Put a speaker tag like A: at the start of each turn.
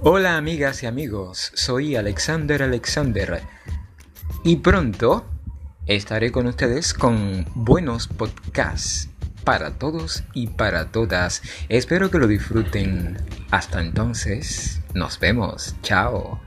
A: Hola amigas y amigos, soy Alexander Alexander y pronto estaré con ustedes con buenos podcasts para todos y para todas. Espero que lo disfruten. Hasta entonces, nos vemos. Chao.